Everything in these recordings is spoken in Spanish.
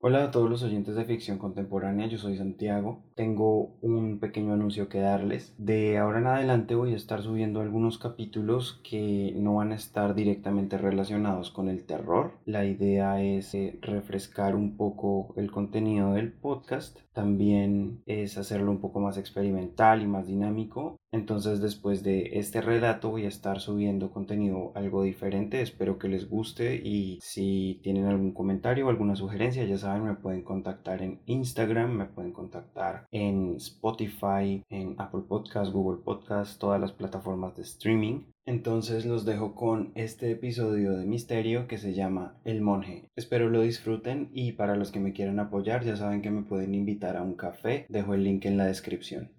Hola a todos los oyentes de ficción contemporánea, yo soy Santiago. Tengo un pequeño anuncio que darles. De ahora en adelante voy a estar subiendo algunos capítulos que no van a estar directamente relacionados con el terror. La idea es eh, refrescar un poco el contenido del podcast. También es hacerlo un poco más experimental y más dinámico. Entonces después de este relato voy a estar subiendo contenido algo diferente. Espero que les guste y si tienen algún comentario o alguna sugerencia ya me pueden contactar en Instagram, me pueden contactar en Spotify, en Apple Podcast, Google Podcast, todas las plataformas de streaming. Entonces los dejo con este episodio de misterio que se llama El Monje. Espero lo disfruten y para los que me quieran apoyar ya saben que me pueden invitar a un café. Dejo el link en la descripción.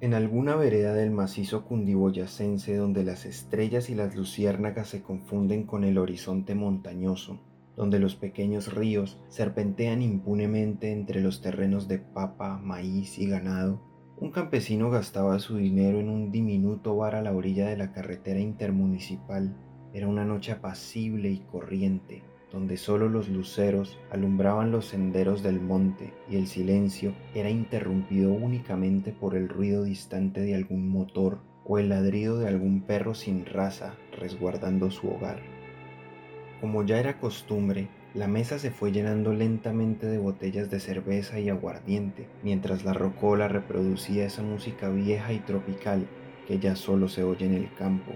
En alguna vereda del macizo cundiboyacense donde las estrellas y las luciérnagas se confunden con el horizonte montañoso, donde los pequeños ríos serpentean impunemente entre los terrenos de papa, maíz y ganado, un campesino gastaba su dinero en un diminuto bar a la orilla de la carretera intermunicipal. Era una noche apacible y corriente, donde solo los luceros alumbraban los senderos del monte y el silencio era interrumpido únicamente por el ruido distante de algún motor o el ladrido de algún perro sin raza resguardando su hogar. Como ya era costumbre, la mesa se fue llenando lentamente de botellas de cerveza y aguardiente, mientras la rocola reproducía esa música vieja y tropical que ya solo se oye en el campo.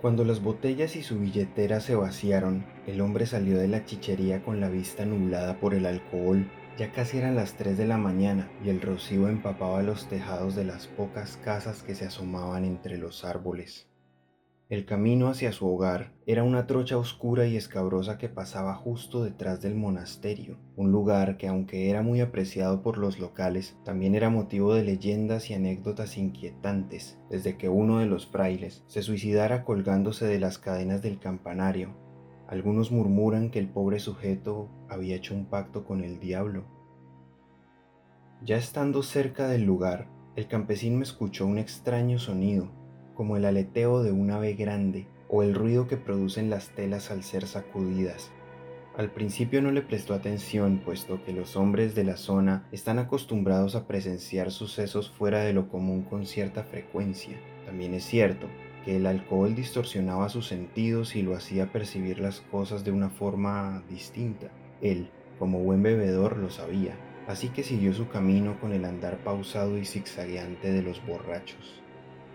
Cuando las botellas y su billetera se vaciaron, el hombre salió de la chichería con la vista nublada por el alcohol. Ya casi eran las 3 de la mañana y el rocío empapaba los tejados de las pocas casas que se asomaban entre los árboles. El camino hacia su hogar era una trocha oscura y escabrosa que pasaba justo detrás del monasterio, un lugar que aunque era muy apreciado por los locales, también era motivo de leyendas y anécdotas inquietantes, desde que uno de los frailes se suicidara colgándose de las cadenas del campanario. Algunos murmuran que el pobre sujeto había hecho un pacto con el diablo. Ya estando cerca del lugar, el campesino escuchó un extraño sonido como el aleteo de un ave grande o el ruido que producen las telas al ser sacudidas. Al principio no le prestó atención, puesto que los hombres de la zona están acostumbrados a presenciar sucesos fuera de lo común con cierta frecuencia. También es cierto que el alcohol distorsionaba sus sentidos y lo hacía percibir las cosas de una forma distinta. Él, como buen bebedor, lo sabía, así que siguió su camino con el andar pausado y zigzagueante de los borrachos.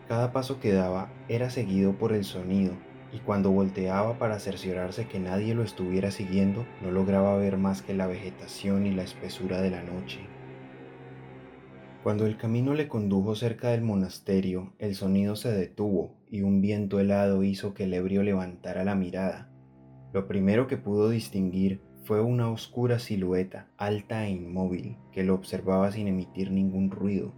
Cada paso que daba era seguido por el sonido, y cuando volteaba para cerciorarse que nadie lo estuviera siguiendo, no lograba ver más que la vegetación y la espesura de la noche. Cuando el camino le condujo cerca del monasterio, el sonido se detuvo y un viento helado hizo que el ebrio levantara la mirada. Lo primero que pudo distinguir fue una oscura silueta, alta e inmóvil, que lo observaba sin emitir ningún ruido.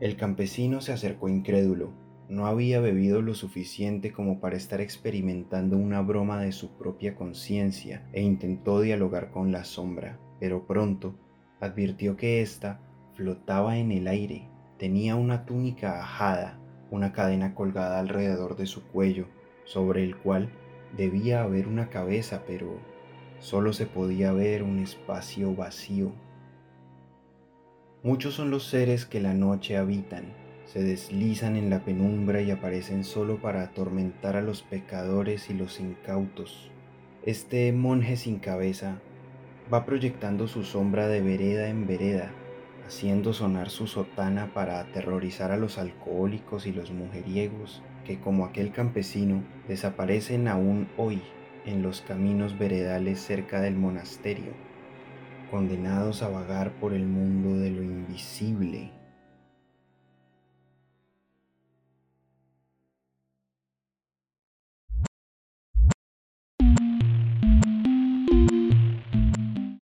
El campesino se acercó incrédulo. No había bebido lo suficiente como para estar experimentando una broma de su propia conciencia e intentó dialogar con la sombra, pero pronto advirtió que ésta flotaba en el aire. Tenía una túnica ajada, una cadena colgada alrededor de su cuello, sobre el cual debía haber una cabeza, pero solo se podía ver un espacio vacío. Muchos son los seres que la noche habitan, se deslizan en la penumbra y aparecen solo para atormentar a los pecadores y los incautos. Este monje sin cabeza va proyectando su sombra de vereda en vereda, haciendo sonar su sotana para aterrorizar a los alcohólicos y los mujeriegos que como aquel campesino desaparecen aún hoy en los caminos veredales cerca del monasterio condenados a vagar por el mundo de lo invisible